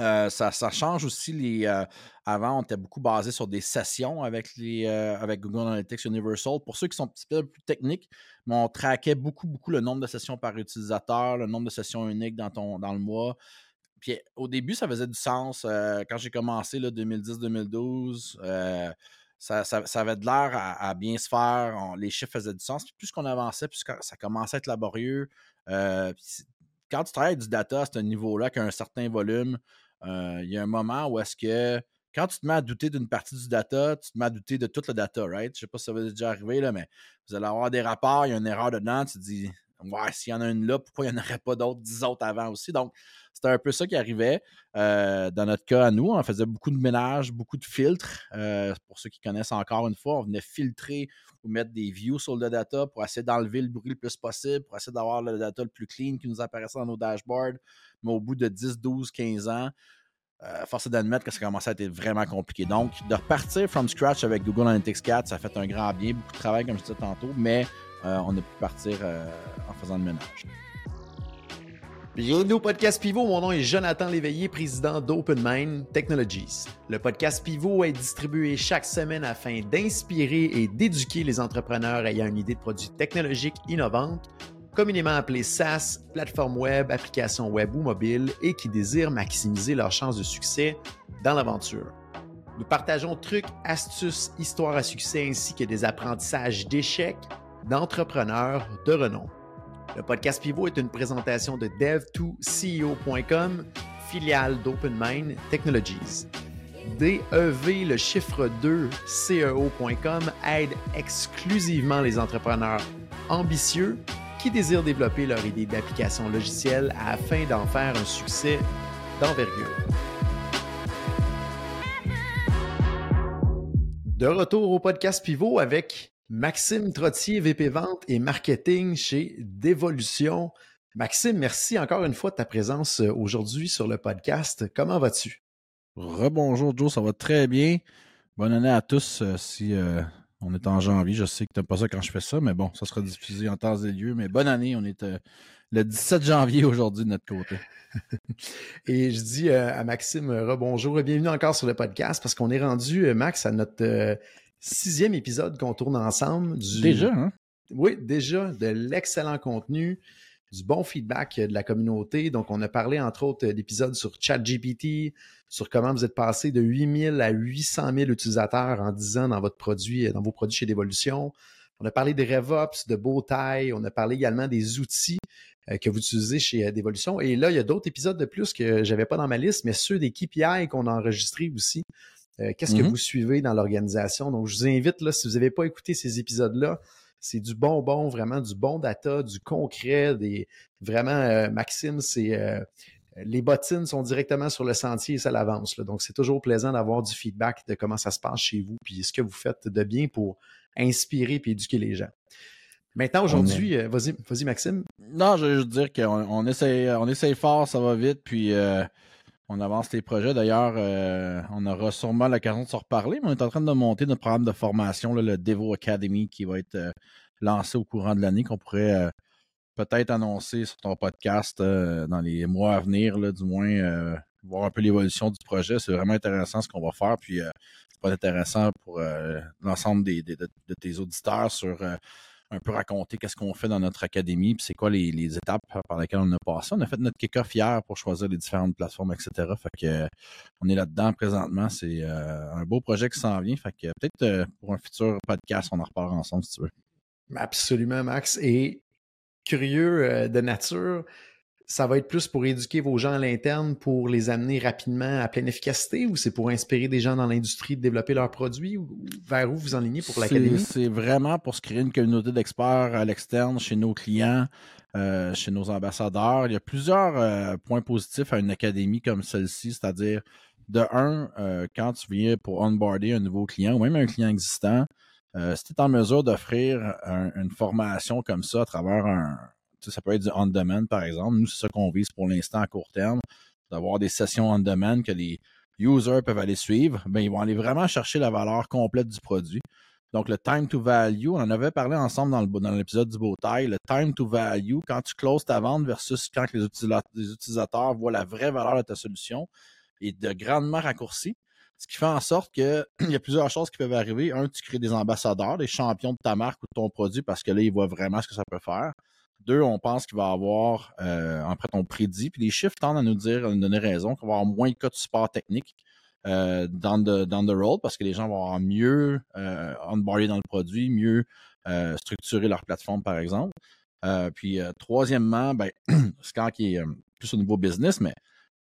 Euh, ça, change aussi les. Euh, avant, on était beaucoup basé sur des sessions avec, les, euh, avec Google Analytics Universal. Pour ceux qui sont un petit peu plus techniques, mais on traquait beaucoup, beaucoup le nombre de sessions par utilisateur, le nombre de sessions uniques dans, ton, dans le mois. Puis au début, ça faisait du sens. quand j'ai commencé, 2010-2012, ça, ça, avait de l'air à, bien se faire. les chiffres faisaient du sens. Puis plus qu'on avançait, plus ça commençait à être laborieux. quand tu travailles du data à ce niveau-là, qui a un certain volume, il y a un moment où est-ce que quand tu te mets à douter d'une partie du data, tu te mets à douter de tout le data, right? Je sais pas si ça va déjà arriver, là, mais vous allez avoir des rapports, il y a une erreur dedans, tu te dis, ouais, s'il y en a une là, pourquoi il n'y en aurait pas d'autres, dix autres avant aussi? Donc, c'était un peu ça qui arrivait. Euh, dans notre cas, à nous, on faisait beaucoup de ménage, beaucoup de filtres. Euh, pour ceux qui connaissent encore une fois, on venait filtrer ou mettre des views sur le data pour essayer d'enlever le bruit le plus possible, pour essayer d'avoir le data le plus clean qui nous apparaissait dans nos dashboards. Mais au bout de 10, 12, 15 ans, euh, force est d'admettre que ça commençait à être vraiment compliqué. Donc, de repartir from scratch avec Google Analytics 4, ça fait un grand bien, beaucoup de travail, comme je disais tantôt, mais on a pu partir euh, en faisant le ménage. Bienvenue au podcast Pivot. Mon nom est Jonathan Léveillé, président d'OpenMind Technologies. Le podcast Pivot est distribué chaque semaine afin d'inspirer et d'éduquer les entrepreneurs ayant une idée de produit technologique innovante communément appelés SaaS, plateforme web, application web ou mobile, et qui désirent maximiser leurs chances de succès dans l'aventure. Nous partageons trucs, astuces, histoires à succès ainsi que des apprentissages d'échecs d'entrepreneurs de renom. Le podcast Pivot est une présentation de dev2ceo.com, filiale d'OpenMind Technologies. DEV, le chiffre 2, CEO.com aide exclusivement les entrepreneurs ambitieux qui désirent développer leur idée d'application logicielle afin d'en faire un succès d'envergure. De retour au podcast Pivot avec Maxime Trottier, VP Vente et Marketing chez Dévolution. Maxime, merci encore une fois de ta présence aujourd'hui sur le podcast. Comment vas-tu? Rebonjour Joe, ça va très bien. Bonne année à tous. Euh, si euh, on est en janvier. Je sais que tu n'aimes pas ça quand je fais ça, mais bon, ça sera diffusé en temps et lieu. Mais bonne année. On est euh, le 17 janvier aujourd'hui de notre côté. et je dis euh, à Maxime rebonjour et bienvenue encore sur le podcast parce qu'on est rendu, euh, Max, à notre sixième épisode qu'on tourne ensemble. Déjà, hein? Oui, déjà, de l'excellent contenu du bon feedback de la communauté. Donc, on a parlé, entre autres, d'épisodes sur ChatGPT, sur comment vous êtes passé de 8000 à 800 000 utilisateurs en 10 ans dans votre produit, dans vos produits chez Devolution. On a parlé des RevOps, de Bowtie. On a parlé également des outils euh, que vous utilisez chez euh, Devolution. Et là, il y a d'autres épisodes de plus que j'avais pas dans ma liste, mais ceux des KPI qu'on a enregistrés aussi. Euh, qu'est-ce que mm-hmm. vous suivez dans l'organisation? Donc, je vous invite, là, si vous n'avez pas écouté ces épisodes-là, c'est du bonbon, vraiment du bon data, du concret, des vraiment euh, Maxime, c'est euh, les bottines sont directement sur le sentier et ça l'avance. Donc, c'est toujours plaisant d'avoir du feedback de comment ça se passe chez vous, puis ce que vous faites de bien pour inspirer et éduquer les gens. Maintenant, aujourd'hui, vas-y, vas Maxime. Non, je veux dire qu'on on essaye, on essaye fort, ça va vite, puis on avance les projets. D'ailleurs, on aura sûrement l'occasion de se reparler, mais on est en train de monter notre programme de formation, le Devo Academy, qui va être lancé au courant de l'année, qu'on pourrait peut-être annoncer sur ton podcast dans les mois à venir, du moins voir un peu l'évolution du projet. C'est vraiment intéressant ce qu'on va faire. Puis, c'est pas intéressant pour l'ensemble de, de, tes auditeurs sur un peu raconter qu'est-ce qu'on fait dans notre académie, puis c'est quoi les, étapes par lesquelles on a passé. On a fait notre kick-off hier pour choisir les différentes plateformes, etc. Fait que on est là-dedans présentement. C'est euh, un beau projet qui s'en vient. Fait que peut-être euh, pour un futur podcast, on en repart ensemble si tu veux. Absolument, Max. Et curieux euh, de nature, ça va être plus pour éduquer vos gens à l'interne, pour les amener rapidement à pleine efficacité ou c'est pour inspirer des gens dans l'industrie de développer leurs produits ou vers où vous enlignez pour l'académie? C'est vraiment pour se créer une communauté d'experts à l'externe chez nos clients, euh, chez nos ambassadeurs. Il y a plusieurs euh, points positifs à une académie comme celle-ci, c'est-à-dire de un, euh, quand tu viens pour onboarder un nouveau client ou même un client existant, si tu es en mesure d'offrir une formation comme ça à travers un, ça peut être du on-demand, par exemple. Nous, c'est ça qu'on vise pour l'instant à court terme, d'avoir des sessions on-demand que les users peuvent aller suivre. Ben, ils vont aller vraiment chercher la valeur complète du produit. Donc, le time to value, on en avait parlé ensemble dans l'épisode du beau taille. Le time to value, quand tu closes ta vente versus quand les utilisateurs, voient la vraie valeur de ta solution, est de grandement raccourci. Ce qui fait en sorte qu'il y a plusieurs choses qui peuvent arriver. Un, tu crées des ambassadeurs, des champions de ta marque ou de ton produit parce que là, ils voient vraiment ce que ça peut faire. Deux, on pense qu'il va avoir, euh, en on prédit, puis les chiffres tendent à nous dire, à donner raison, qu'il va avoir moins de cas de support technique euh, dans, the, dans parce que les gens vont avoir mieux euh, onboardé dans le produit, mieux euh, structurer leur plateforme, par exemple. Euh, puis, troisièmement, ben, c'est quand qui est plus au niveau business, mais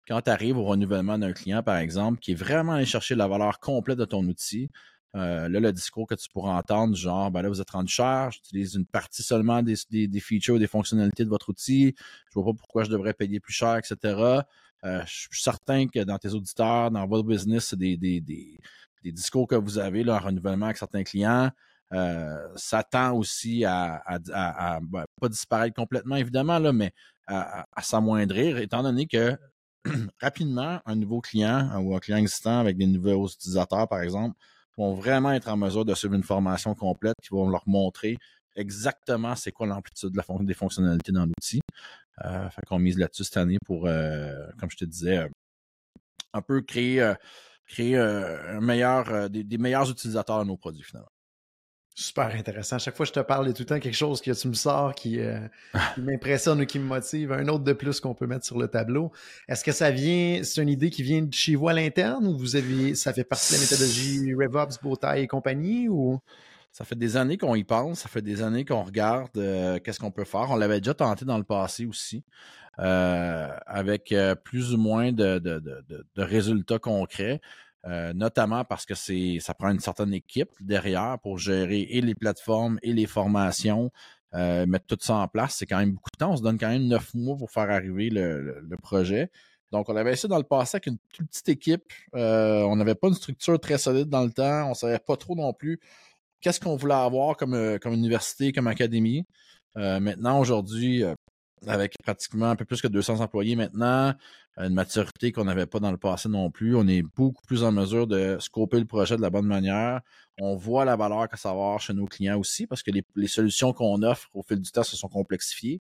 quand tu arrives au renouvellement d'un client, par exemple, qui est vraiment allé chercher la valeur complète de ton outil, là, le discours que tu pourras entendre, genre, ben là, vous êtes rendu cher, j'utilise une partie seulement des, des, features, des fonctionnalités de votre outil, je vois pas pourquoi je devrais payer plus cher, etc. Euh, je suis certain que dans tes auditeurs, dans votre business, c'est des, des, des, des, discours que vous avez, là, un renouvellement avec certains clients. Euh, ça tend aussi à, ben, pas disparaître complètement, évidemment, là, mais à, s'amoindrir, étant donné que rapidement, un nouveau client ou un client existant avec des nouveaux utilisateurs, par exemple, vont vraiment être en mesure de suivre une formation complète qui va leur montrer exactement c'est quoi l'amplitude de la des fonctionnalités dans l'outil. Euh, fait qu'on mise là-dessus cette année pour, euh, comme je te disais, euh, un peu créer, créer un meilleur, des, meilleurs utilisateurs de nos produits finalement. Super intéressant. À chaque fois que je te parle, il y a tout le temps quelque chose que tu me sors qui, m'impressionne ou qui me motive. Un autre de plus qu'on peut mettre sur le tableau. Est-ce que ça vient, c'est une idée qui vient de chez vous à l'interne ou vous avez, ça fait partie de la méthodologie RevOps, Bowtie et compagnie ou? Ça fait des années qu'on y pense, ça fait des années qu'on regarde euh, qu'est-ce qu'on peut faire. On l'avait déjà tenté dans le passé aussi, euh, avec euh, plus ou moins de, de, de, de résultats concrets. Notamment parce que c'est ça prend une certaine équipe derrière pour gérer et les plateformes et les formations, mettre tout ça en place. C'est quand même beaucoup de temps. On se donne quand même neuf mois pour faire arriver le, projet. Donc, on avait essayé dans le passé avec une toute petite équipe. on n'avait pas une structure très solide dans le temps. On savait pas trop non plus qu'est-ce qu'on voulait avoir comme, euh, comme université, comme académie. Euh, maintenant, aujourd'hui, euh, avec pratiquement un peu plus que 200 employés maintenant, une maturité qu'on n'avait pas dans le passé non plus, on est beaucoup plus en mesure de scoper le projet de la bonne manière. On voit la valeur que ça va avoir chez nos clients aussi parce que les, solutions qu'on offre au fil du temps se sont complexifiées.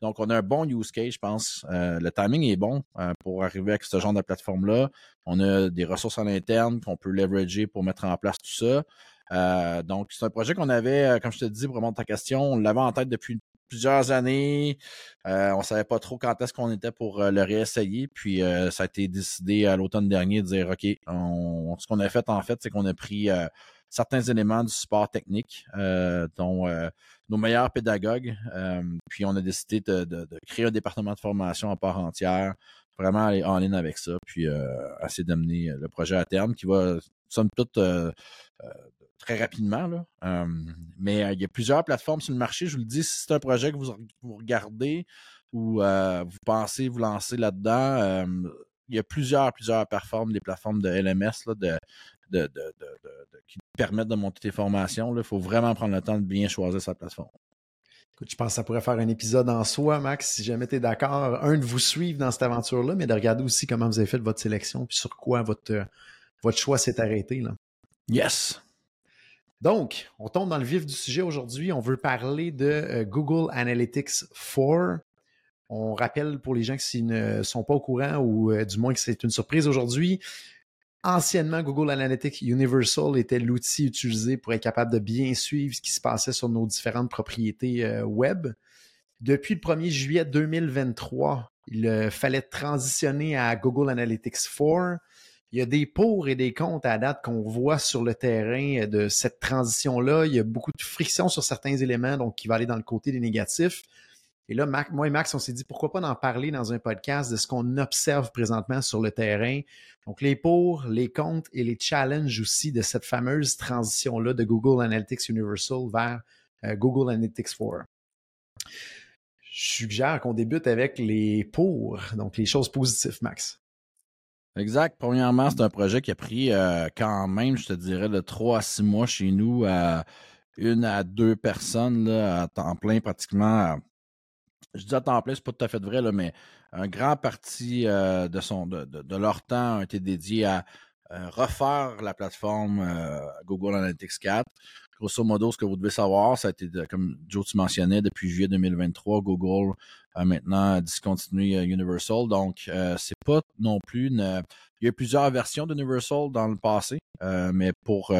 Donc, on a un bon use case, je pense. le timing est bon pour arriver avec ce genre de plateforme-là. On a des ressources à l'interne qu'on peut leverager pour mettre en place tout ça. Euh, donc, c'est un projet qu'on avait, euh, comme je te dis, pour répondre ta question, on l'avait en tête depuis plusieurs années. Euh, on savait pas trop quand est-ce qu'on était pour le réessayer. Puis ça a été décidé à l'automne dernier de dire OK, ce qu'on a fait en fait, c'est qu'on a pris certains éléments du support technique, dont nos meilleurs pédagogues. puis on a décidé de, de, créer un département de formation à part entière, vraiment aller en ligne avec ça, puis essayer d'amener le projet à terme qui va, somme toute, très rapidement. Là. mais il y a plusieurs plateformes sur le marché. Je vous le dis, si c'est un projet que vous, regardez ou vous pensez vous lancer là-dedans, il y a plusieurs, plusieurs plateformes, des plateformes de LMS là, de, de, qui permettent de monter tes formations. Il faut vraiment prendre le temps de bien choisir sa plateforme. Écoute, je pense que ça pourrait faire un épisode en soi, Max, si jamais tu es d'accord. Un, de vous suivre dans cette aventure-là, mais de regarder aussi comment vous avez fait votre sélection, puis sur quoi votre, votre choix s'est arrêté. Là. Yes. Donc, on tombe dans le vif du sujet aujourd'hui. On veut parler de euh, Google Analytics 4. On rappelle pour les gens qui ne sont pas au courant ou euh, du moins que c'est une surprise aujourd'hui. Anciennement, Google Analytics Universal était l'outil utilisé pour être capable de bien suivre ce qui se passait sur nos différentes propriétés euh, web. Depuis le 1er juillet 2023, il fallait transitionner à Google Analytics 4 il y a des pour et des contre à date qu'on voit sur le terrain de cette transition-là. Il y a beaucoup de friction sur certains éléments, donc qui va aller dans le côté des négatifs. Et là, moi et Max, on s'est dit pourquoi pas en parler dans un podcast de ce qu'on observe présentement sur le terrain. Donc, les pour, les contre et les challenges aussi de cette fameuse transition-là de Google Analytics Universal vers euh, Google Analytics 4. Je suggère qu'on débute avec les pour, donc les choses positives, Max. Exact. Premièrement, c'est un projet qui a pris euh, quand même, je te dirais, de trois à six mois chez nous à une à deux personnes là, à temps plein pratiquement. Je dis à temps plein, c'est pas tout à fait vrai, mais un grand parti euh, de, son, de, leur temps a été dédié à refaire la plateforme Google Analytics 4. Grosso modo, ce que vous devez savoir, ça a été, comme Joe, tu mentionnais, depuis juillet 2023, Google a maintenant discontinué Universal. Donc, c'est pas non plus une... Il y a plusieurs versions d'Universal dans le passé, mais pour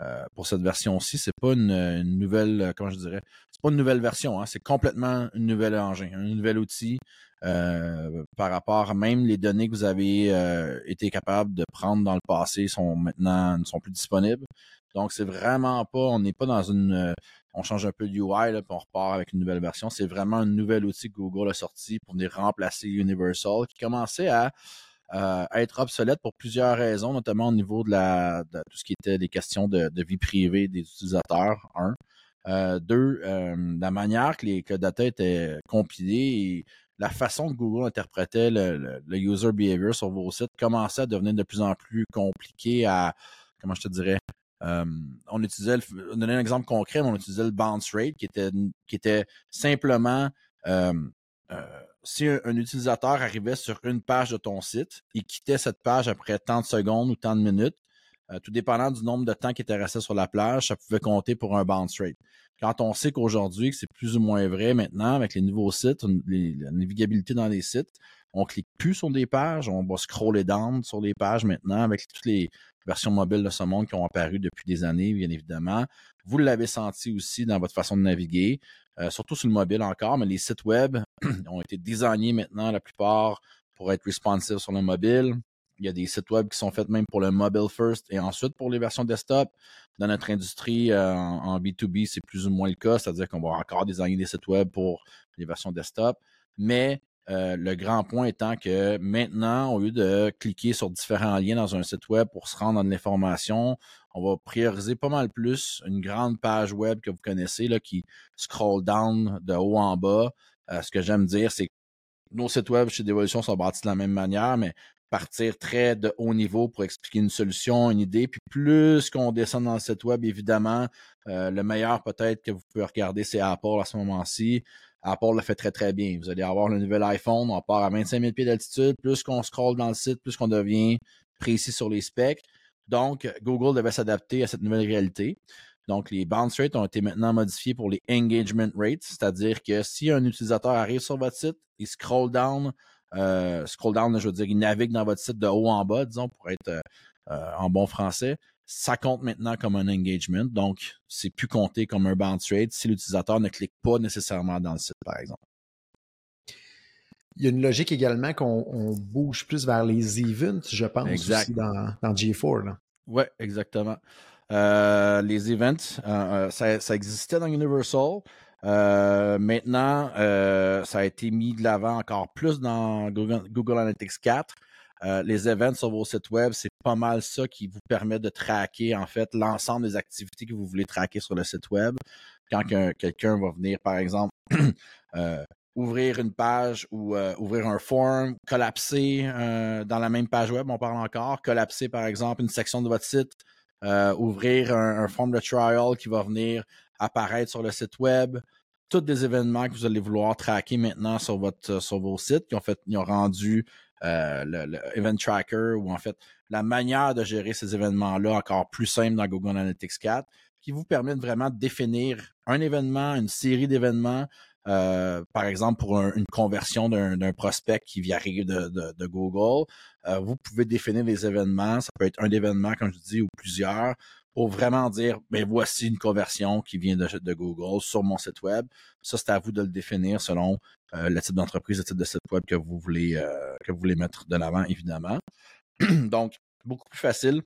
euh, pour cette version-ci. C'est pas une, nouvelle, euh, comment je dirais, c'est pas une nouvelle version, hein, c'est complètement une nouvelle engin, un nouvel outil euh, par rapport à même les données que vous avez été capable de prendre dans le passé sont maintenant ne sont plus disponibles. Donc c'est vraiment pas, on n'est pas dans une, on change un peu de UI là, puis on repart avec une nouvelle version. C'est vraiment un nouvel outil que Google a sorti pour venir remplacer Universal qui commençait à euh, être obsolète pour plusieurs raisons, notamment au niveau de, la, tout ce qui était des questions de, vie privée des utilisateurs, un. Euh, deux, euh, la manière que les que data étaient compilés et la façon que Google interprétait le, user behavior sur vos sites commençait à devenir de plus en plus compliqué à, comment je te dirais, on utilisait, le, on un exemple concret, on utilisait le bounce rate qui était, qui était simplement si un, utilisateur arrivait sur une page de ton site et quittait cette page après tant de secondes ou tant de minutes, euh, tout dépendant du nombre de temps qu'il était resté sur la plage, ça pouvait compter pour un bounce rate. Quand on sait qu'aujourd'hui, que c'est plus ou moins vrai maintenant avec les nouveaux sites, la navigabilité dans les sites, on clique plus sur des pages, on va scroller down sur des pages maintenant avec toutes les versions mobiles de ce monde qui ont apparu depuis des années, bien évidemment. Vous l'avez senti aussi dans votre façon de naviguer. Euh, surtout sur le mobile encore, mais les sites web ont été designés maintenant, la plupart, pour être responsive sur le mobile. Il y a des sites web qui sont faits même pour le mobile first et ensuite pour les versions desktop. Dans notre industrie, euh, en, B2B, c'est plus ou moins le cas, c'est-à-dire qu'on va encore designer des sites web pour les versions desktop. Mais euh, le grand point étant que maintenant, au lieu de cliquer sur différents liens dans un site web pour se rendre dans de l'information, on va prioriser pas mal plus une grande page web que vous connaissez là, qui scroll down de haut en bas. Euh, ce que j'aime dire, c'est que nos sites web chez Devolution sont bâtis de la même manière, mais partir très de haut niveau pour expliquer une solution, une idée. Puis plus qu'on descend dans le site web, évidemment, euh, le meilleur peut-être que vous pouvez regarder, c'est Apple à ce moment-ci. Apple le fait très très bien. Vous allez avoir le nouvel iPhone, on part à 25 000 pieds d'altitude. Plus qu'on scroll dans le site, plus qu'on devient précis sur les specs. Donc, Google devait s'adapter à cette nouvelle réalité. Donc, les bounce rates ont été maintenant modifiés pour les engagement rates, c'est-à-dire que si un utilisateur arrive sur votre site, il scroll down, euh, scroll down, je veux dire, il navigue dans votre site de haut en bas, disons, pour être euh, euh, en bon français, ça compte maintenant comme un engagement. Donc, c'est plus compté comme un bounce rate si l'utilisateur ne clique pas nécessairement dans le site, par exemple. Il y a une logique également qu'on bouge plus vers les events, je pense, aussi dans, G4. Oui, exactement. Euh, les events, euh, euh, ça, existait dans Universal. maintenant, ça a été mis de l'avant encore plus dans Google, Analytics 4. Les events sur vos sites web, c'est pas mal ça qui vous permet de traquer en fait l'ensemble des activités que vous voulez traquer sur le site web. Quand quelqu'un va venir, par exemple, ouvrir une page ou euh, ouvrir un form, collapser euh, dans la même page web, on parle encore, collapser par exemple une section de votre site, euh, ouvrir un, form de trial qui va venir apparaître sur le site web, tous des événements que vous allez vouloir traquer maintenant sur votre sur vos sites qui ont fait ont rendu le, event tracker ou en fait la manière de gérer ces événements-là encore plus simple dans Google Analytics 4 qui vous permet vraiment de définir un événement, une série d'événements, euh, par exemple, pour une conversion d'un prospect qui vient arriver de, Google, euh, vous pouvez définir les événements. Ça peut être un événement, comme je dis, ou plusieurs, pour vraiment dire, ben voici une conversion qui vient de, Google sur mon site web. Ça, c'est à vous de le définir selon euh, le type d'entreprise, le type de site web que vous voulez que vous voulez mettre de l'avant, évidemment. Donc, beaucoup plus facile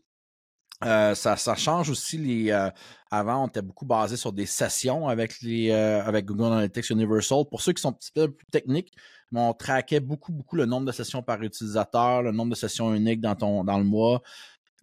euh, ça, change aussi les. Euh, avant, on était beaucoup basé sur des sessions avec les euh, avec Google Analytics Universal. Pour ceux qui sont un petit peu plus techniques, on traquait beaucoup, beaucoup le nombre de sessions par utilisateur, le nombre de sessions uniques dans ton dans le mois.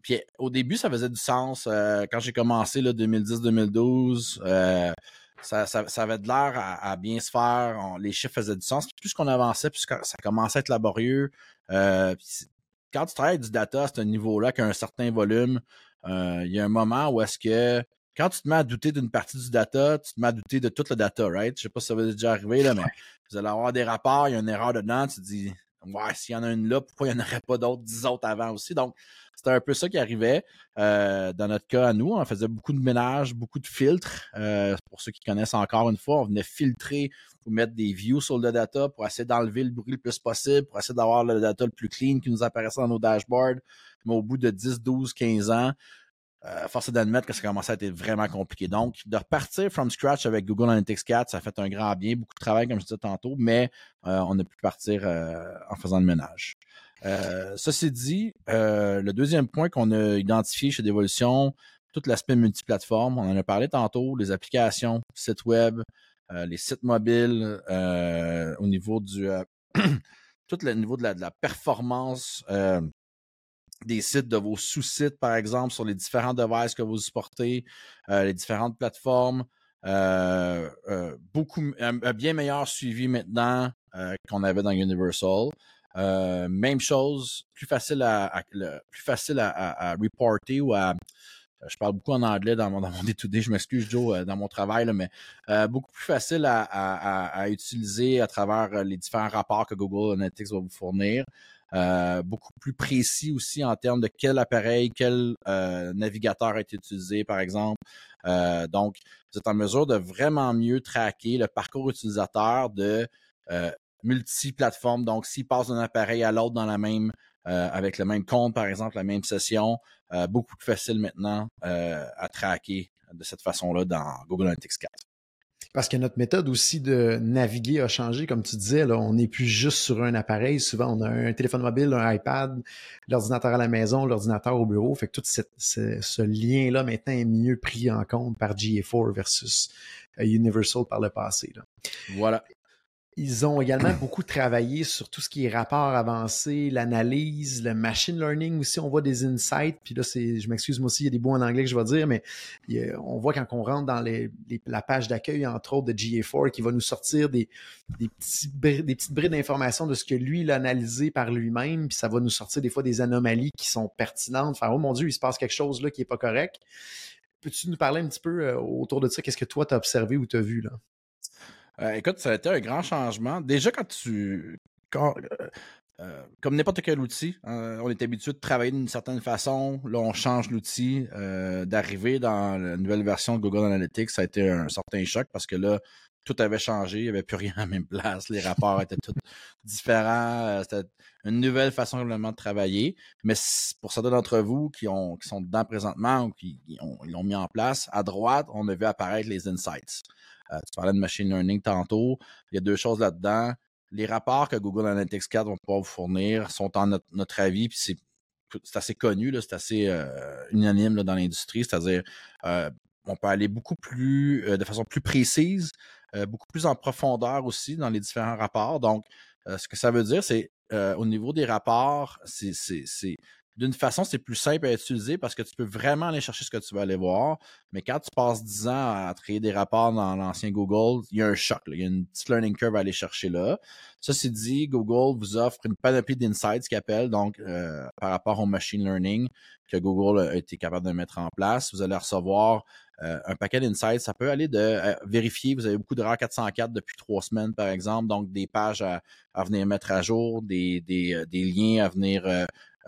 Puis au début, ça faisait du sens. quand j'ai commencé, 2010-2012, ça, ça, avait de l'air à, bien se faire. les chiffres faisaient du sens. plus qu'on avançait, plus ça commençait à être laborieux. quand tu travailles du data à ce niveau-là, qu'un certain volume, euh, il y a un moment où est-ce que quand tu te mets à douter d'une partie du data, tu te mets à douter de tout le data, right? Je sais pas si ça va déjà arriver, là, mais vous allez avoir des rapports, il y a une erreur dedans, tu te dis ouais, s'il y en a une là, pourquoi il n'y en aurait pas d'autres, dix autres avant aussi? Donc, c'était un peu ça qui arrivait. Euh, dans notre cas, à nous, on faisait beaucoup de ménage, beaucoup de filtres. Euh, pour ceux qui connaissent encore une fois, on venait filtrer ou mettre des views sur le data pour essayer d'enlever le bruit le plus possible, pour essayer d'avoir le data le plus clean qui nous apparaissait dans nos dashboards. Mais au bout de 10, 12, 15 ans, euh, force est d'admettre que ça commençait à être vraiment compliqué. Donc, de repartir from scratch avec Google Analytics 4, ça a fait un grand bien, beaucoup de travail, comme je disais tantôt, mais euh, on a pu partir euh, en faisant le ménage. Ceci dit, le deuxième point qu'on a identifié chez Devolution, tout l'aspect multiplateforme, on en a parlé tantôt, les applications, sites web, les sites mobiles, au niveau du tout le niveau de la performance des sites de vos sous-sites, par exemple, sur les différents devices que vous supportez, euh, les différentes plateformes. Euh, euh, beaucoup, un, bien meilleur suivi maintenant qu'on avait dans Universal. même chose, plus facile à, plus facile à, reporter ou à je parle beaucoup en anglais dans mon, dans mon D2D, je m'excuse Joe, dans mon travail, mais beaucoup plus facile à, utiliser à travers les différents rapports que Google Analytics va vous fournir. Euh, beaucoup plus précis aussi en termes de quel appareil, quel euh, navigateur a été utilisé, par exemple. Euh, donc, vous êtes en mesure de vraiment mieux traquer le parcours utilisateur de multi-plateformes. Donc, s'il passe d'un appareil à l'autre dans la même avec le même compte, par exemple, la même session, beaucoup plus facile maintenant à traquer de cette façon-là dans Google Analytics 4. Parce que notre méthode aussi de naviguer a changé, comme tu disais, là, on n'est plus juste sur un appareil. Souvent, on a un téléphone mobile, un iPad, l'ordinateur à la maison, l'ordinateur au bureau. Fait que tout ce, lien-là maintenant est mieux pris en compte par GA4 versus euh, Universal par le passé. Voilà. Ils ont également beaucoup travaillé sur tout ce qui est rapport avancé, l'analyse, le machine learning aussi. On voit des insights. Puis là, c'est, je m'excuse moi aussi, il y a des mots en anglais que je vais dire, mais on voit quand on rentre dans la page d'accueil, entre autres, de GA4, qui va nous sortir des, petits, des petites brides d'informations de ce que lui, il a analysé par lui-même. Puis ça va nous sortir des fois des anomalies qui sont pertinentes. Enfin, oh mon Dieu, il se passe quelque chose là qui est pas correct. Peux-tu nous parler un petit peu euh, autour de ça? Qu'est-ce que toi, tu as observé ou tu as vu là? Euh, écoute, ça a été un grand changement. Déjà, quand tu. Euh, euh, comme n'importe quel outil, on est habitué de travailler d'une certaine façon. Là, on change l'outil. D'arriver dans la nouvelle version de Google Analytics, ça a été un certain choc parce que là, tout avait changé. Il n'y avait plus rien à la même place. Les rapports étaient tous différents. C'était une nouvelle façon complètement de travailler. Mais pour certains d'entre vous qui, ont, qui sont dedans présentement ou qui l'ont mis en place, à droite, on a vu apparaître les insights. Euh, tu parlais de machine learning tantôt. Il y a deux choses là-dedans. Les rapports que Google Analytics 4 vont pouvoir vous fournir sont en notre, avis, puis c'est assez connu, c'est assez euh, unanime dans l'industrie, c'est-à-dire euh, on peut aller beaucoup plus, de façon plus précise, beaucoup plus en profondeur aussi dans les différents rapports. Donc, ce que ça veut dire, c'est au niveau des rapports, c'est d'une façon, c'est plus simple à utiliser parce que tu peux vraiment aller chercher ce que tu veux aller voir. Mais quand tu passes 10 ans à créer des rapports dans l'ancien Google, il y a un choc. Il y a une petite learning curve à aller chercher là. Ça, c'est dit, Google vous offre une panoplie d'insights qui appelle, donc euh, par rapport au machine learning que Google a été capable de mettre en place. Vous allez recevoir euh, un paquet d'insights. Ça peut aller de euh, vérifier, vous avez beaucoup d'erreurs 404 depuis trois semaines, par exemple, donc des pages à, venir mettre à jour, des, des, des liens à venir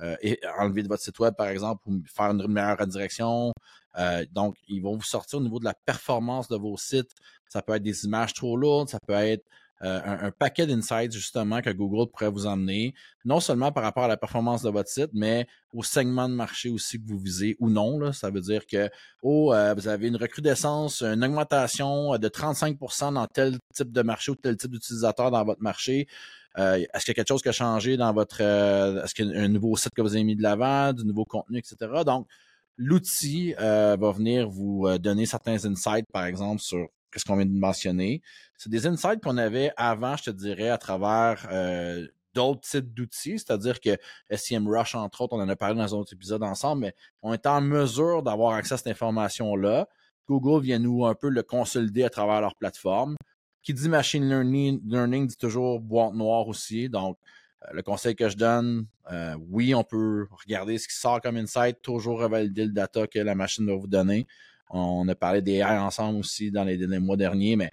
euh, et enlever de votre site web, par exemple, ou faire une meilleure redirection. Euh, donc, ils vont vous sortir au niveau de la performance de vos sites. Ça peut être des images trop lourdes, ça peut être euh, un, paquet d'insights justement que Google pourrait vous emmener, non seulement par rapport à la performance de votre site, mais au segment de marché aussi que vous visez ou non. Là. Ça veut dire que oh, vous avez une recrudescence, une augmentation de 35% dans tel type de marché ou tel type d'utilisateur dans votre marché. Euh, est-ce qu'il y a quelque chose qui a changé dans votre... Euh, est-ce qu'il y a un nouveau site que vous avez mis de l'avant, du nouveau contenu, etc. Donc, l'outil euh, va venir vous donner certains insights, par exemple, sur ce qu'on vient de mentionner. C'est des insights qu'on avait avant, je te dirais, à travers d'autres types d'outils, c'est-à-dire que SEMrush, entre autres, on en a parlé dans un autre épisode ensemble, mais on est en mesure d'avoir accès à cette information-là. Google vient nous un peu le consolider à travers leur plateforme. Qui dit machine learning, learning dit toujours boîte noire aussi. Donc, euh, le conseil que je donne, euh, oui, on peut regarder ce qui sort comme insight, toujours revalider le data que la machine va vous donner. On a parlé des AI ensemble aussi dans les, mois derniers, mais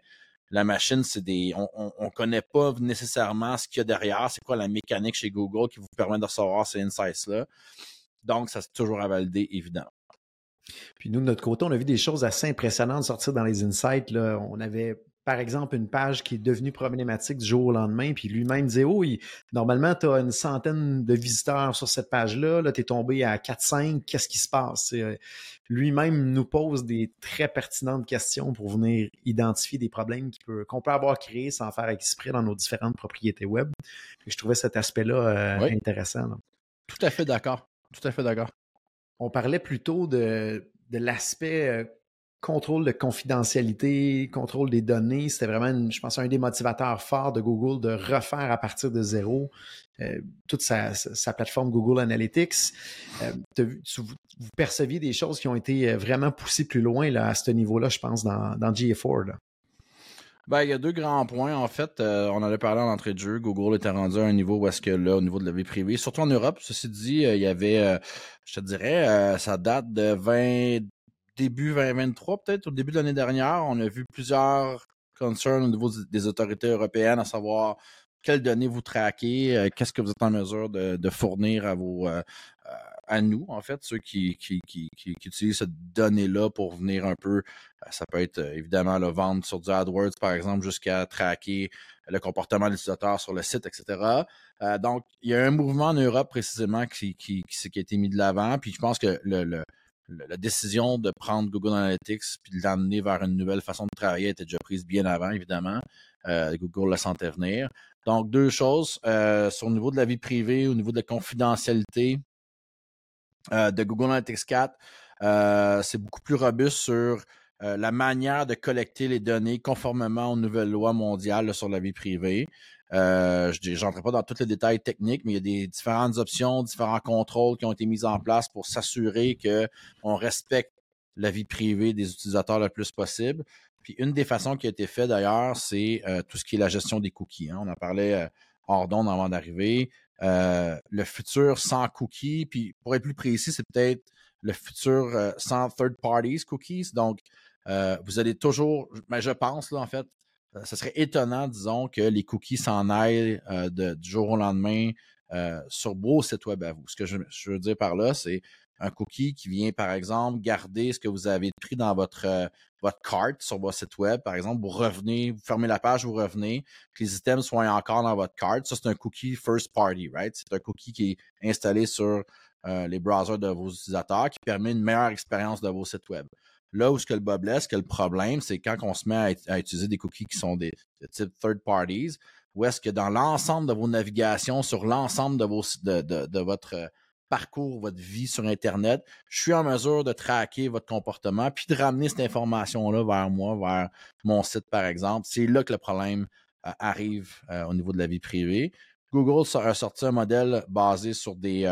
la machine, c'est des. On ne connaît pas nécessairement ce qu'il y a derrière, c'est quoi la mécanique chez Google qui vous permet de recevoir ces insights-là? Donc, ça c'est toujours à valider, évidemment. Puis nous, de notre côté, on a vu des choses assez impressionnantes sortir dans les insights. Là. On avait par exemple, une page qui est devenue problématique du jour au lendemain, puis lui-même disait Oh, normalement, tu as une centaine de visiteurs sur cette page-là, là, tu es tombé à 4-5, qu'est-ce qui se passe? Euh, lui-même nous pose des très pertinentes questions pour venir identifier des problèmes qu'on peut, avoir créés sans faire exprès dans nos différentes propriétés web. je trouvais cet aspect-là euh, intéressant. Tout à fait d'accord. Tout à fait d'accord. On parlait plutôt de, de l'aspect euh, contrôle de confidentialité, contrôle des données, c'était vraiment, je pense, un des motivateurs forts de Google de refaire à partir de zéro euh, toute sa, plateforme Google Analytics. Euh, vous, perceviez des choses qui ont été euh, vraiment poussées plus loin à ce niveau-là, je pense, dans, dans GA4. Ben, il y a deux grands points. En fait, on avait parlé en entrée de jeu. Google était rendu à un niveau où est-ce que là, au niveau de la vie privée, surtout en Europe, ceci dit, il y avait, je te dirais, ça date de 20, début 2023, peut-être au début de l'année dernière, on a vu plusieurs concerns au niveau des autorités européennes, à savoir quelles données vous traquez, euh, qu'est-ce que vous êtes en mesure de, fournir à vos euh, à nous, en fait, ceux qui, qui, utilisent cette donnée-là pour venir un peu, euh, ça peut être évidemment le vendre sur du AdWords, par exemple, jusqu'à traquer le comportement de l'utilisateur sur le site, etc. donc, il y a un mouvement en Europe précisément qui, qui, qui, a été mis de l'avant, puis je pense que le la décision de prendre Google Analytics puis de l'amener vers une nouvelle façon de travailler était déjà prise bien avant, évidemment. Euh, Google la sentait venir. Donc, deux choses. Euh, sur le niveau de la vie privée, au niveau de la confidentialité euh, de Google Analytics 4, c'est beaucoup plus robuste sur la manière de collecter les données conformément aux nouvelles lois mondiales sur la vie privée. Euh, je n'entrerai pas dans tous les détails techniques, mais il y a des différentes options, différents contrôles qui ont été mis en place pour s'assurer qu'on respecte la vie privée des utilisateurs le plus possible. Puis une des façons qui a été faite d'ailleurs, c'est euh, tout ce qui est la gestion des cookies. Hein. On en parlait euh, hors d'onde avant d'arriver. Euh, le futur sans cookies, puis pour être plus précis, c'est peut-être le futur sans third parties cookies. Donc, vous allez toujours, mais je pense là en fait, euh, ce serait étonnant, disons, que les cookies s'en aillent euh, du jour au lendemain euh, sur vos sites web à vous. Ce que je, veux dire par là, c'est un cookie qui vient, par exemple, garder ce que vous avez pris dans votre, votre carte sur votre site web. Par exemple, vous revenez, vous fermez la page, vous revenez, que les items soient encore dans votre carte. Ça, c'est un cookie first party, right? C'est un cookie qui est installé sur les browsers de vos utilisateurs qui permet une meilleure expérience de vos sites web. Là où ce que le bas blesse, que le problème, c'est quand on se met à, utiliser des cookies qui sont des, de type third parties, où est-ce que dans l'ensemble de vos navigations, sur l'ensemble de, de, de, votre euh, parcours, votre vie sur Internet, je suis en mesure de traquer votre comportement, puis de ramener cette information-là vers moi, vers mon site, par exemple. C'est là que le problème euh, arrive euh, au niveau de la vie privée. Google a sorti un modèle basé sur des,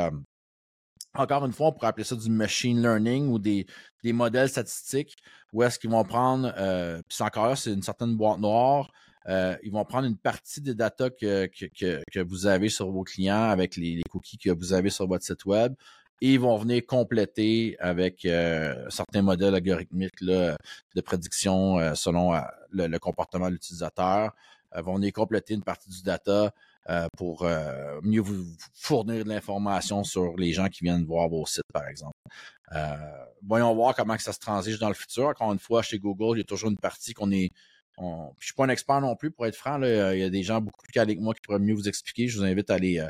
encore une fois, on pourrait appeler ça du machine learning ou des, modèles statistiques où est-ce qu'ils vont prendre, euh, puis encore c'est une certaine boîte noire, euh, ils vont prendre une partie des datas que, vous avez sur vos clients avec les, cookies que vous avez sur votre site web et ils vont venir compléter avec euh, certains modèles algorithmiques de prédiction selon le, comportement de l'utilisateur. vont venir compléter une partie du data euh, pour euh, mieux vous fournir de l'information sur les gens qui viennent voir vos sites, par exemple. Euh, voyons voir comment que ça se transige dans le futur. Encore une fois, chez Google, il y a toujours une partie qu'on est. On, je suis pas un expert non plus, pour être franc. Là, il y a des gens beaucoup plus calés que moi qui pourraient mieux vous expliquer. Je vous invite à aller,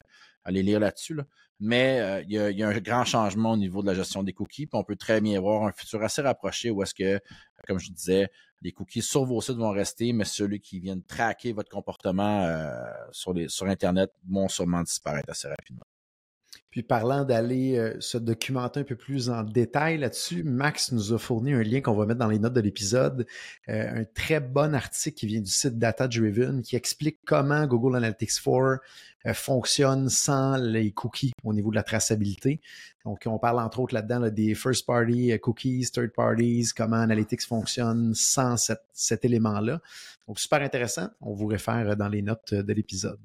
aller lire là-dessus. Mais il, y a, il, y a, un grand changement au niveau de la gestion des cookies. Puis on peut très bien voir un futur assez rapproché où est-ce que, comme je disais, les cookies sur vos sites vont rester, mais celui qui vient traquer votre comportement euh, sur, sur Internet vont sûrement disparaître assez rapidement. Puis parlant d'aller euh, se documenter un peu plus en détail là-dessus, Max nous a fourni un lien qu'on va mettre dans les notes de l'épisode, euh, un très bon article qui vient du site Data Driven qui explique comment Google Analytics 4 euh, fonctionne sans les cookies au niveau de la traçabilité. Donc, on parle entre autres là-dedans des first party cookies, third parties, comment Analytics fonctionne sans cet élément-là. Donc, super intéressant. On vous réfère dans les notes de l'épisode.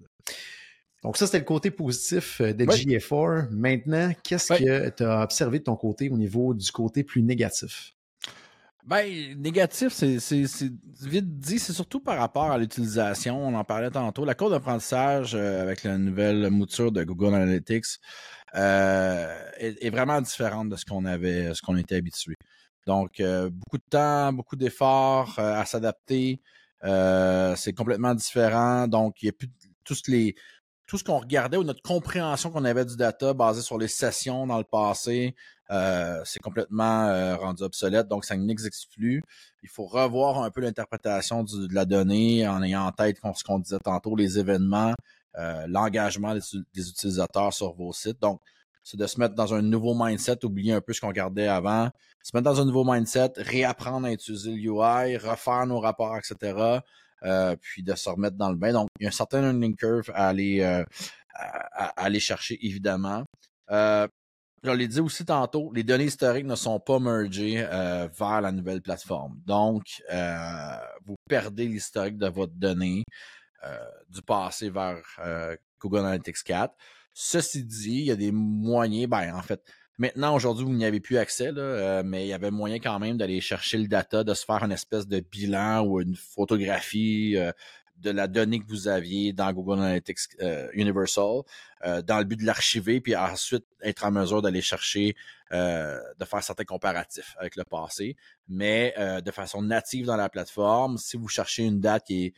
Donc, ça, c'était le côté positif euh, de GA4. Maintenant, qu'est-ce que tu as observé de ton côté au niveau du côté plus négatif? Ben, négatif, c'est vite dit, c'est surtout par rapport à l'utilisation. On en parlait tantôt. La courbe d'apprentissage euh, avec la nouvelle mouture de Google Analytics euh, est, vraiment différente de ce qu'on avait, ce qu'on était habitué. Donc, euh, beaucoup de temps, beaucoup d'efforts à s'adapter. c'est complètement différent. Donc, il n'y a plus tous les tout ce qu'on regardait ou notre compréhension qu'on avait du data basé sur les sessions dans le passé, euh, c'est complètement euh, rendu obsolète, donc ça n'existe plus. Il faut revoir un peu l'interprétation de la donnée en ayant en tête ce qu'on disait tantôt, les événements, euh, l'engagement des, utilisateurs sur vos sites. Donc, c'est de se mettre dans un nouveau mindset, oublier un peu ce qu'on regardait avant, se mettre dans un nouveau mindset, réapprendre à utiliser le UI, refaire nos rapports, etc. puis de se remettre dans le bain. Donc, il y a un certain learning curve à aller, à, aller chercher, évidemment. Je l'ai dit aussi tantôt, les données historiques ne sont pas mergées euh, vers la nouvelle plateforme. Donc, euh, vous perdez l'historique de votre donnée euh, du passé vers Google Analytics 4. Ceci dit, il y a des moyens, ben en fait, maintenant, aujourd'hui, vous n'y avez plus accès, là, mais il y avait moyen quand même d'aller chercher le data, de se faire une espèce de bilan ou une photographie de la donnée que vous aviez dans Google Analytics euh, Universal euh, dans le but de l'archiver, puis ensuite être en mesure d'aller chercher, euh, de faire certains comparatifs avec le passé, mais de façon native dans la plateforme. Si vous cherchez une date qui est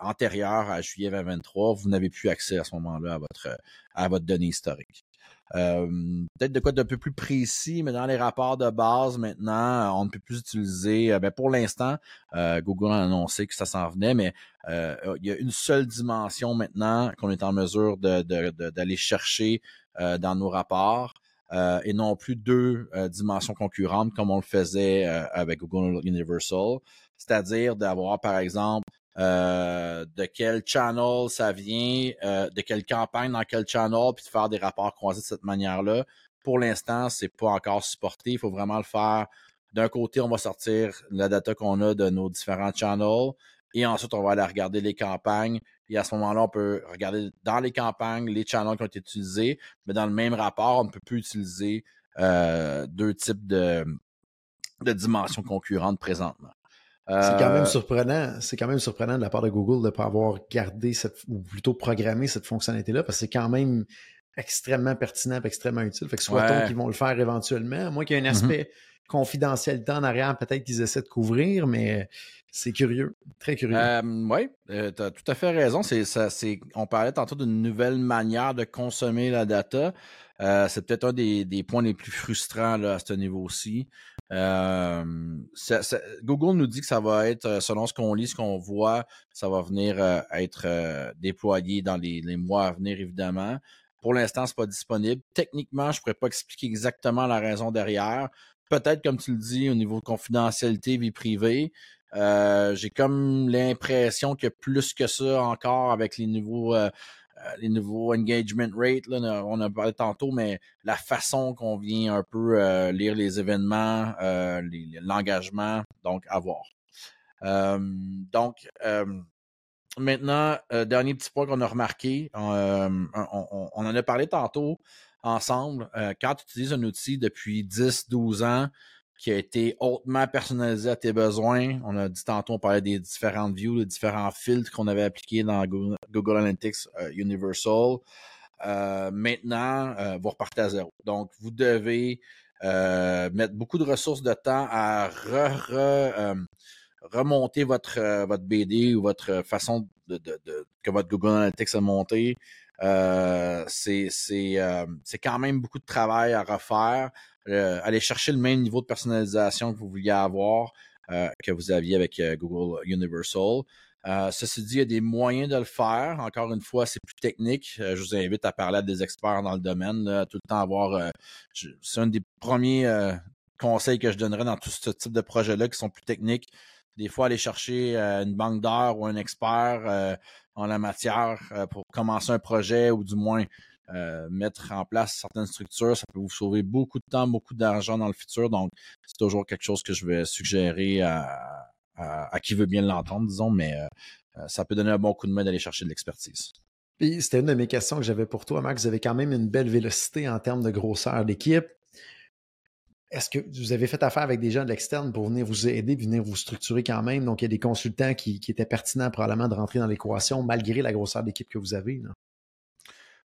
antérieure à juillet 2023, vous n'avez plus accès à ce moment-là à votre, à votre donnée historique. Peut-être de quoi d'un peu plus précis, mais dans les rapports de base maintenant, on ne peut plus utiliser. ben pour l'instant, Google a annoncé que ça s'en venait, mais il y a une seule dimension maintenant qu'on est en mesure d'aller chercher dans nos rapports. et non plus deux dimensions concurrentes comme on le faisait avec Google Universal, c'est-à-dire d'avoir par exemple euh, de quel channel ça vient, euh, de quelle campagne dans quel channel, puis de faire des rapports croisés de cette manière-là. Pour l'instant, c'est pas encore supporté. Il faut vraiment le faire. D'un côté, on va sortir la data qu'on a de nos différents channels. Et ensuite, on va aller regarder les campagnes. Et à ce moment-là, on peut regarder dans les campagnes les channels qui ont été utilisés. Mais dans le même rapport, on ne peut plus utiliser euh, deux types de, de dimensions concurrentes présentement. C'est quand même euh, surprenant. C'est quand même surprenant de la part de Google de ne pas avoir gardé cette, ou plutôt programmé cette fonctionnalité-là, parce que c'est quand même extrêmement pertinent et extrêmement utile. Fait que soit qu'ils vont le faire éventuellement. Moi, qu'il y a un mm-hmm. aspect confidentialité en arrière, peut-être qu'ils essaient de couvrir, mais c'est curieux, très curieux. Euh, oui, euh, tu as tout à fait raison. C'est, ça, on parlait tantôt d'une nouvelle manière de consommer la data. c'est peut-être un des, des, points les plus frustrants là, à ce niveau-ci. Euh, Google nous dit que ça va être, euh, selon ce qu'on lit, ce qu'on voit, ça va venir euh, être déployé dans les, mois à venir, évidemment. Pour l'instant, c'est pas disponible. Techniquement, je pourrais pas expliquer exactement la raison derrière. Peut-être, comme tu le dis, au niveau de confidentialité, vie privée. J'ai comme l'impression que plus que ça encore avec les nouveaux les nouveaux engagement rates, là, on a parlé tantôt, mais la façon qu'on vient un peu euh, lire les événements, euh, l'engagement, donc à voir. donc, maintenant, dernier petit point qu'on a remarqué, on, on, en a parlé tantôt ensemble. quand tu utilises un outil depuis 10-12 ans, qui a été hautement personnalisé à tes besoins. On a dit tantôt, on parlait des différentes views, les différents filtres qu'on avait appliqués dans Google, Analytics euh, Universal. Euh, maintenant, euh, vous repartez à zéro. Donc, vous devez mettre beaucoup de ressources de temps à remonter votre, votre BD ou votre façon de, que votre Google Analytics a monté. c'est quand même beaucoup de travail à refaire. Euh, aller chercher le même niveau de personnalisation que vous vouliez avoir, euh, que vous aviez avec euh, Google Universal. ceci dit, il y a des moyens de le faire. Encore une fois, c'est plus technique. je vous invite à parler à des experts dans le domaine, tout le temps avoir. c'est un des premiers conseils que je donnerais dans tout ce type de projets-là qui sont plus techniques. Des fois, aller chercher une banque d'heures ou un expert en la matière pour commencer un projet ou du moins euh, mettre en place certaines structures, ça peut vous sauver beaucoup de temps, beaucoup d'argent dans le futur. Donc, c'est toujours quelque chose que je vais suggérer à, qui veut bien l'entendre, disons, mais euh, ça peut donner un bon coup de main d'aller chercher de l'expertise. Puis, c'était une de mes questions que j'avais pour toi, Max. Vous avez quand même une belle vélocité en termes de grosseur d'équipe. est-ce que vous avez fait affaire avec des gens de l'externe pour venir vous aider, venir vous structurer quand même? Donc, il y a des consultants qui, étaient pertinents probablement de rentrer dans l'équation malgré la grosseur d'équipe que vous avez.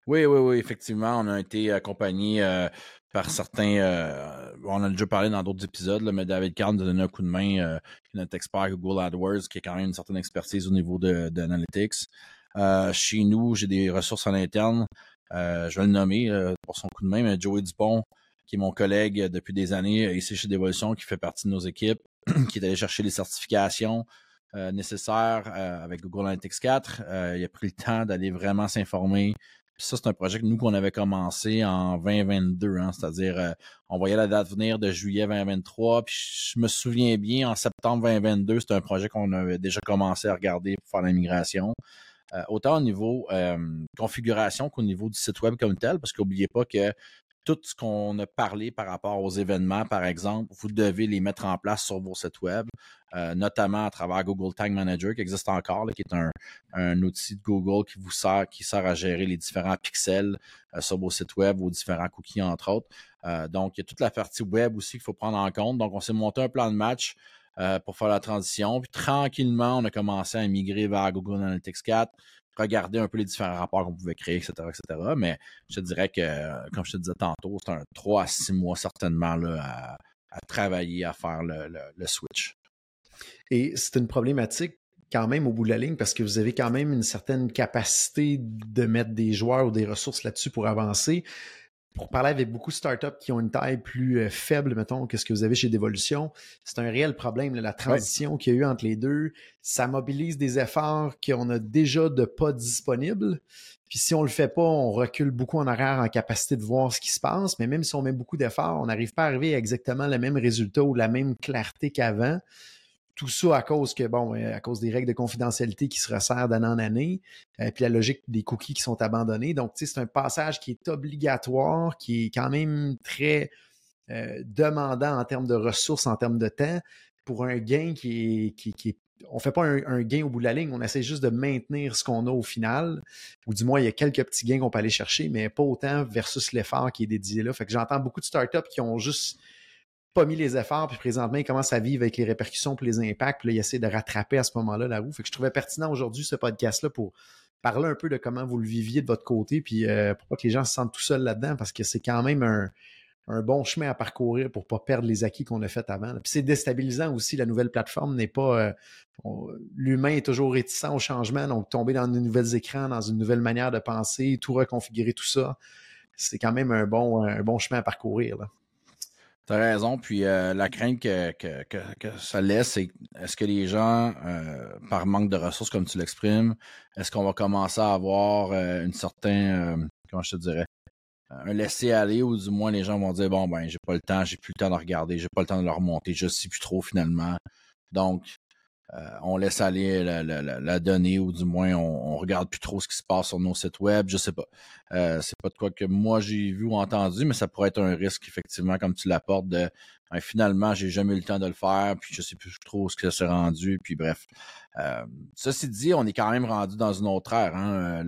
Oui, oui, oui, effectivement. On a été accompagné euh, par certains. Euh, on a déjà parlé dans d'autres épisodes, mais David Kahn a donné un coup de main, euh, notre expert Google AdWords, qui a quand même une certaine expertise au niveau de, d'analytics. chez nous, j'ai des ressources en interne. je vais le nommer pour son coup de main, mais Joey Dupont, qui est mon collègue depuis des années ici chez Devolution, qui fait partie de nos équipes, qui est allé chercher les certifications nécessaires avec Google Analytics 4. il a pris le temps d'aller vraiment s'informer ça, c'est un projet que nous, qu'on avait commencé en 2022, hein, c'est-à-dire euh, on voyait la date venir de juillet 2023, puis je me souviens bien, en septembre 2022, c'était un projet qu'on avait déjà commencé à regarder pour faire l'immigration. Euh, autant au niveau euh, configuration qu'au niveau du site web comme tel, parce qu'oubliez pas que tout ce qu'on a parlé par rapport aux événements, par exemple, vous devez les mettre en place sur vos sites web, euh, notamment à travers Google Tag Manager, qui existe encore, qui est un, outil de Google qui vous sert, à gérer les différents pixels euh, sur vos sites web, vos différents cookies, entre autres. Euh, donc, il y a toute la partie web aussi qu'il faut prendre en compte. Donc, on s'est monté un plan de match pour faire la transition. Puis tranquillement, on a commencé à migrer vers Google Analytics 4 regarder un peu les différents rapports qu'on pouvait créer, etc., etc. Mais je te dirais que, comme je te disais tantôt, c'est un 3 à 6 mois certainement là, à, travailler, à faire le, switch. Et c'est une problématique quand même au bout de la ligne parce que vous avez quand même une certaine capacité de mettre des joueurs ou des ressources là-dessus pour avancer pour parler avec beaucoup de startups qui ont une taille plus euh, faible, mettons, que ce que vous avez chez Devolution, c'est un réel problème. la transition qu'il y a eu entre les deux, ça mobilise des efforts qu'on a déjà de pas disponibles. Puis si on le fait pas, on recule beaucoup en arrière en capacité de voir ce qui se passe. Mais même si on met beaucoup d'efforts, on n'arrive pas à arriver à exactement le même résultat ou la même clarté qu'avant. Tout ça à cause que, bon, euh, à cause des règles de confidentialité qui se resserrent d'année en année, euh, puis la logique des cookies qui sont abandonnés. Donc, c'est un passage qui est obligatoire, qui est quand même très euh, demandant en termes de ressources, en termes de temps, pour un gain qui est, qui, qui on ne fait pas un, gain au bout de la ligne, on essaie juste de maintenir ce qu'on a au final, ou du moins il y a quelques petits gains qu'on peut aller chercher, mais pas autant versus l'effort qui est dédié là. Fait que j'entends beaucoup de startups qui ont juste pas mis les efforts, puis présentement, il commence à vivre avec les répercussions puis les impacts, puis il essaie de rattraper à ce moment-là la roue. Fait que je trouvais pertinent aujourd'hui ce podcast-là pour parler un peu de comment vous le viviez de votre côté, puis euh, pour pas que les gens se sentent tout seuls là-dedans, parce que c'est quand même un, bon chemin à parcourir pour pas perdre les acquis qu'on a fait avant. Puis c'est déstabilisant aussi, la nouvelle plateforme n'est pas... Euh, l'humain est toujours réticent au changement, donc tomber dans de nouveaux écrans, dans une nouvelle manière de penser, tout reconfigurer, tout ça, c'est quand même un bon, un bon chemin à parcourir. Là. T'as raison. Puis euh, la crainte que, ça laisse, c'est est-ce que les gens, euh, par manque de ressources, comme tu l'exprimes, est-ce qu'on va commencer à avoir euh, une certaine, comment je te dirais, un laisser-aller ou du moins les gens vont dire bon ben j'ai pas le temps, j'ai plus le temps de regarder, j'ai pas le temps de le remonter, je sais plus trop finalement. Donc euh, on laisse aller la, donnée ou du moins on, regarde plus trop ce qui se passe sur nos sites web. Je sais pas. Euh, c'est pas de quoi que moi j'ai vu ou entendu, mais ça pourrait être un risque effectivement comme tu l'apportes de ben, finalement j'ai jamais eu le temps de le faire, puis je sais plus trop ce que ça s'est rendu, puis bref. Euh, ceci dit, on est quand même rendu dans une autre ère. Hein,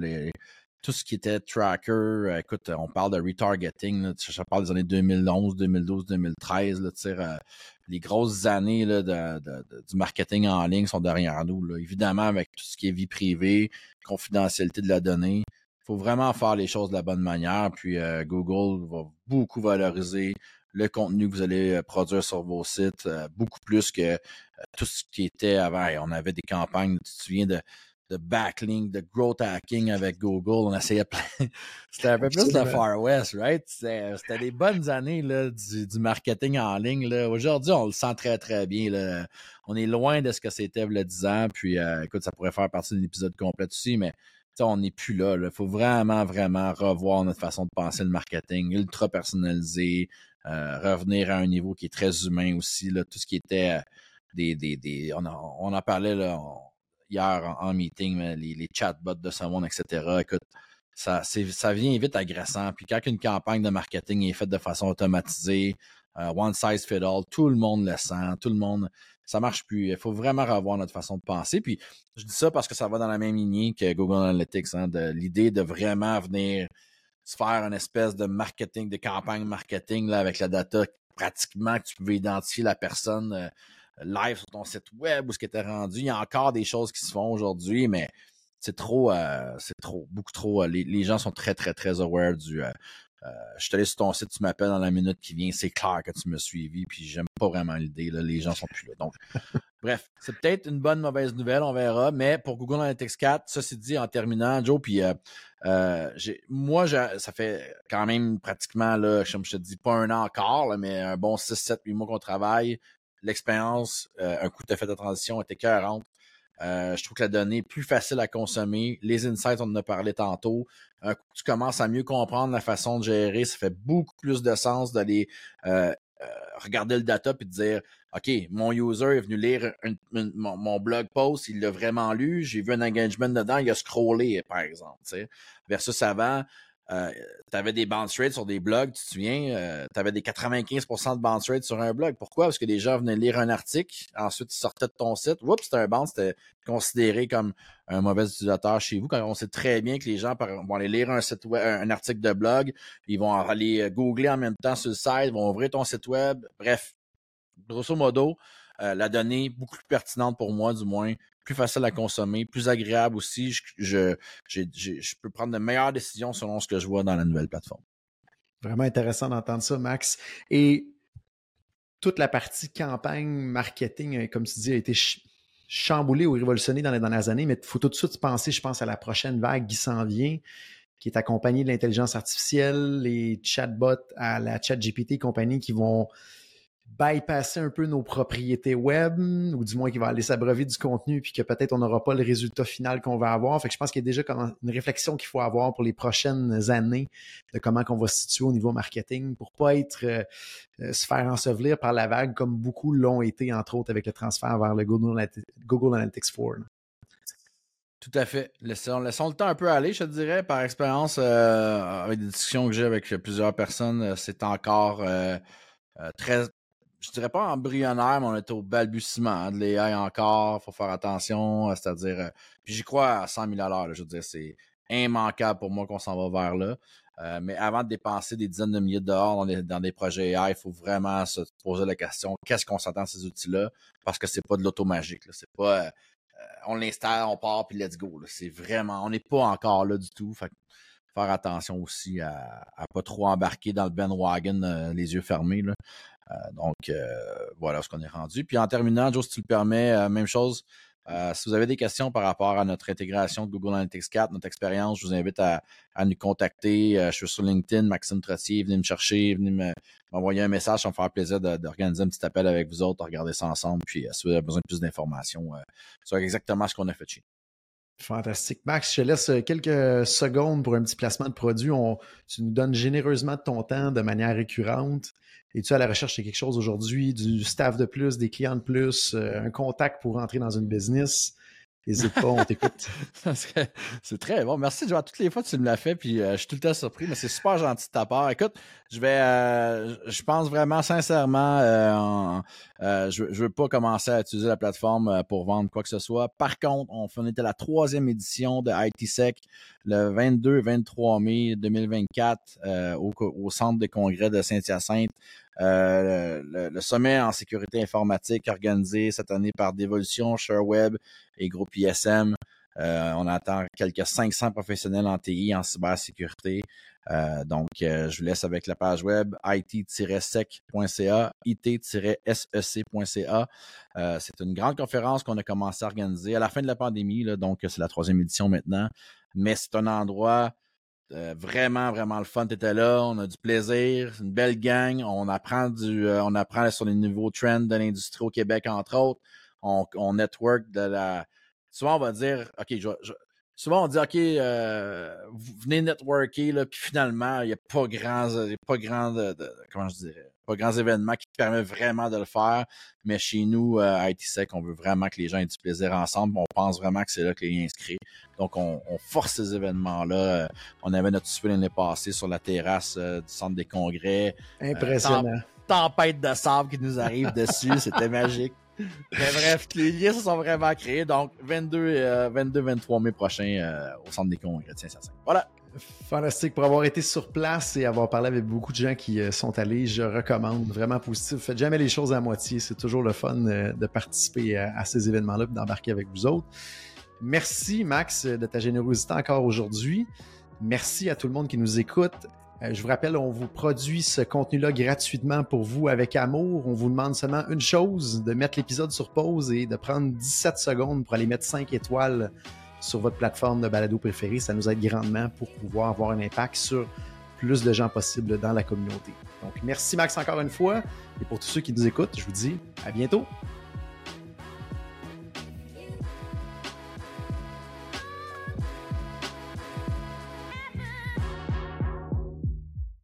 tout ce qui était tracker, écoute, on parle de retargeting, je parle des années 2011, 2012, 2013, là, euh, les grosses années là, du marketing en ligne sont derrière nous. Évidemment, avec tout ce qui est vie privée, confidentialité de la donnée, il faut vraiment faire les choses de la bonne manière. Puis euh, Google va beaucoup valoriser le contenu que vous allez euh, produire sur vos sites, euh, beaucoup plus que tout ce qui était avant. on avait des campagnes, tu te souviens de de backlink, de growth hacking avec Google. On essayait plein. C'était un peu plus de Far West, right? C'était des bonnes années là, du, marketing en ligne. Aujourd'hui, on le sent très, très bien. Là. On est loin de ce que c'était a 10 ans. Puis, euh, écoute, ça pourrait faire partie d'un épisode complet aussi, mais on n'est plus là. Il faut vraiment, vraiment revoir notre façon de penser le marketing, ultra personnalisé, euh, revenir à un niveau qui est très humain aussi. Là, tout ce qui était euh, des, des, des on, en, parlait là hier en, meeting, les, les, chatbots de ce monde, etc. Écoute, ça, ça vient vite agressant. Puis quand une campagne de marketing est faite de façon automatisée, euh, one size fit all, tout le monde le sent, tout le monde, ça marche plus. Il faut vraiment revoir notre façon de penser. Puis je dis ça parce que ça va dans la même lignée que Google Analytics, hein, l'idée de vraiment venir se faire une espèce de marketing, de campagne marketing là, avec la data pratiquement que tu pouvais identifier la personne live sur ton site web où ce qui était rendu. Il y a encore des choses qui se font aujourd'hui, mais c'est trop, c'est trop, beaucoup trop. Les, gens sont très, très, très aware du. je te laisse sur ton site, tu m'appelles dans la minute qui vient, c'est clair que tu me suivi, puis j'aime pas vraiment l'idée, les gens sont plus là. Donc, bref, c'est peut-être une bonne mauvaise nouvelle, on verra, mais pour Google Analytics 4, ça c'est dit en terminant, Joe, puis moi, ça fait quand même pratiquement, là, je te dis, pas un an encore, mais un bon 6, 7, 8 mois qu'on travaille l'expérience, euh, un coup de fait de transition était cohérente. Euh, je trouve que la donnée est plus facile à consommer. Les insights, on en a parlé tantôt. Un coup, tu commences à mieux comprendre la façon de gérer. Ça fait beaucoup plus de sens d'aller euh, regarder le data et de dire OK, mon user est venu lire mon, blog post, il l'a vraiment lu, j'ai vu un engagement dedans, il a scrollé, par exemple. Versus avant, euh, tu avais des bounce rates sur des blogs, tu te souviens, euh, tu avais des 95% de bounce rate sur un blog. Pourquoi? Parce que les gens venaient lire un article, ensuite ils sortaient de ton site. Oups, c'était un bounce, c'était considéré comme un mauvais utilisateur chez vous. Quand on sait très bien que les gens vont aller lire un site web, un article de blog, ils vont aller euh, googler en même temps sur le site, vont ouvrir ton site web. Bref, grosso modo, la donnée beaucoup plus pertinente pour moi, du moins, plus facile à consommer, plus agréable aussi. Je, je, peux prendre de meilleures décisions selon ce que je vois dans la nouvelle plateforme. Vraiment intéressant d'entendre ça, Max. Et toute la partie campagne, marketing, euh, comme tu dis, a été chamboulée ou révolutionnée dans les dernières années, mais il faut tout de suite penser, je pense, à la prochaine vague qui s'en vient, qui est accompagnée de l'intelligence artificielle, les chatbots à la chat GPT compagnie qui vont bypasser un peu nos propriétés web, ou du moins qu'il va aller s'abreuver du contenu, puis que peut-être on n'aura pas le résultat final qu'on va avoir. Fait je pense qu'il y a déjà une réflexion qu'il faut avoir pour les prochaines années de comment qu'on va se situer au niveau marketing pour pas être euh, euh, se faire ensevelir par la vague comme beaucoup l'ont été, entre autres, avec le transfert vers le Google, Analytics 4. Tout à fait. Laissons, laissons, le temps un peu aller, je te dirais, par expérience, euh, avec des discussions que j'ai avec plusieurs personnes, c'est encore très je dirais pas embryonnaire, mais on est au balbutiement hein, de l'AI encore. faut faire attention. Euh, c'est-à-dire, euh, puis j'y crois à 100 000 à l'heure. Je veux dire, c'est immanquable pour moi qu'on s'en va vers là. Euh, mais avant de dépenser des dizaines de milliers de dollars dans des, dans des projets AI, il faut vraiment se poser la question qu'est-ce qu'on s'attend à ces outils-là? Parce que c'est pas de l'automagique. C'est pas on l'installe, on part, puis let's go. C'est vraiment, on n'est pas encore là du tout. Fait faire attention aussi à, à pas trop embarquer dans le bandwagon les yeux fermés. Là. Euh, donc, euh, voilà ce qu'on est rendu. Puis en terminant, Joe, si tu le permets, euh, même chose. si vous avez des questions par rapport à notre intégration de Google Analytics 4, notre expérience, je vous invite à, nous contacter. je suis sur LinkedIn, Maxime Trottier, venez me chercher, venez m'envoyer un message, ça me faire plaisir d'organiser un petit appel avec vous autres, de regarder ça ensemble. Puis si vous avez besoin de plus d'informations sur exactement ce qu'on a fait chez Fantastique. Max, je te laisse quelques secondes pour un petit placement de produit. tu nous donnes généreusement ton temps de manière récurrente. Es-tu à la recherche de quelque chose aujourd'hui, du staff de plus, des clients de plus, euh, un contact pour entrer dans une business? N'hésite pas, on t'écoute. c'est très bon. Merci, Joe. Toutes les fois, tu me l'as fait, puis euh, je suis tout le temps surpris, mais c'est super gentil de ta part. Écoute, je vais, euh, je pense vraiment sincèrement, euh, je, je veux pas commencer à utiliser la plateforme pour vendre quoi que ce soit. Par contre, on, on était la troisième édition de ITSEC le 22-23 mai 2024 au, au, centre de congrès de Saint-Hyacinthe. Euh, le, sommet en sécurité informatique organisé cette année par Devolution, ShareWeb et Groupe ISM. Euh, on attend quelques 500 professionnels en TI, en cybersécurité. Euh, donc, je vous laisse avec la page web it-sec.ca, it-sec.ca. c'est une grande conférence qu'on a commencé à organiser à la fin de la pandémie, donc c'est la troisième édition maintenant. Mais c'est un endroit euh, vraiment, vraiment le fun. T'étais là, on a du plaisir, une belle gang. On apprend du, euh, on apprend sur les nouveaux trends de l'industrie au Québec, entre autres. On, on network de la. Souvent, on va dire, OK, je, souvent on dit OK, euh, vous venez networker, là, puis finalement, il n'y a pas grand, pas grand de, comment je dirais, pas grands événements qui permettent vraiment de le faire. Mais chez nous, euh, à ITSEC, on veut vraiment que les gens aient du plaisir ensemble. On pense vraiment que c'est là que les inscrits. Donc, on, force ces événements-là. Euh, on avait notre souper l'année passée sur la terrasse du centre des congrès. Impressionnant. tempête de sable qui nous arrive dessus. C'était magique. Bref, les liens se sont vraiment créés. Donc, 22, 22 23 mai prochain euh, au centre des congrès. Voilà. Fantastique pour avoir été sur place et avoir parlé avec beaucoup de gens qui euh, sont allés. Je recommande vraiment positif. Faites jamais les choses à moitié. C'est toujours le fun euh, de participer à, ces événements-là et d'embarquer avec vous autres. Merci, Max, de ta générosité encore aujourd'hui. Merci à tout le monde qui nous écoute. Euh, je vous rappelle, on vous produit ce contenu-là gratuitement pour vous avec amour. On vous demande seulement une chose, de mettre l'épisode sur pause et de prendre 17 secondes pour aller mettre 5 étoiles sur votre plateforme de balado préférée. Ça nous aide grandement pour pouvoir avoir un impact sur plus de gens possible dans la communauté. Donc, merci Max encore une fois. Et pour tous ceux qui nous écoutent, je vous dis à bientôt.